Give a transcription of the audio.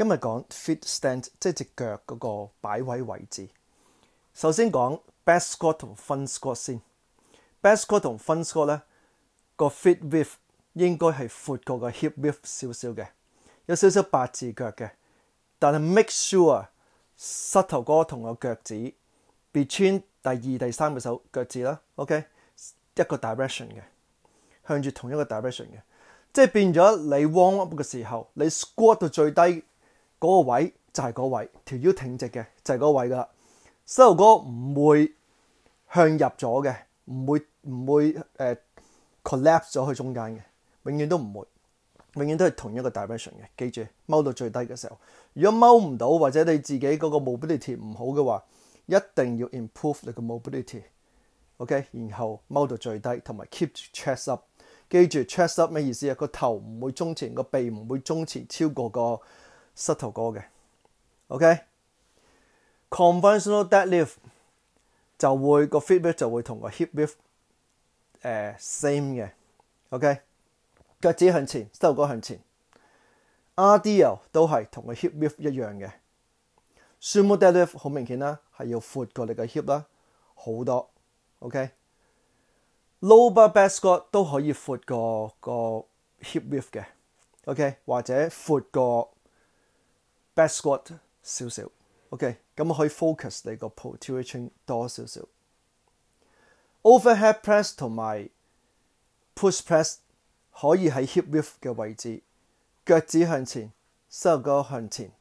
今日講 fit stand，即係只腳嗰個擺位位置。首先講 best squat 同 fun squat 先。best squat 同 fun squat 咧個 fit width 應該係闊過個 hip width 少少嘅，有少少八字腳嘅。但係 make sure 膝頭哥同個腳趾 between 第二第三個手腳趾啦。OK，一個 direction 嘅，向住同一個 direction 嘅，即係變咗你 warm up 嘅時候，你 squat 到最低。嗰個位就係嗰位，條腰挺直嘅就係嗰位噶啦。膝頭哥唔會向入咗嘅，唔會唔會誒 collapse 咗去中間嘅，永遠都唔會，永遠都係同一個 direction 嘅。記住踎到最低嘅時候，如果踎唔到或者你自己嗰個 mobility 唔好嘅話，一定要 improve 你個 mobility。OK，然後踎到最低，同埋 keep 住 chest up。記住 chest up 咩意思啊？個頭唔會中前，個鼻唔會中前超過個。膝头哥嘅，OK，conventional deadlift 就會個 feedback 就會同個 hip width 誒 same 嘅，OK，腳趾向前，膝头哥向前，ideal 都係同個 hip width 一樣嘅，sumo deadlift 好明顯啦，係要闊過你嘅 hip 啦好多，OK，lower back squat 都可以闊过個 hip width 嘅，OK 或者闊过 back squat 少少，OK，咁可以 focus 你个 pulling 多少少。Overhead press 同埋 push press 可以喺 hip width 嘅位置，脚趾向前，膝头哥向前。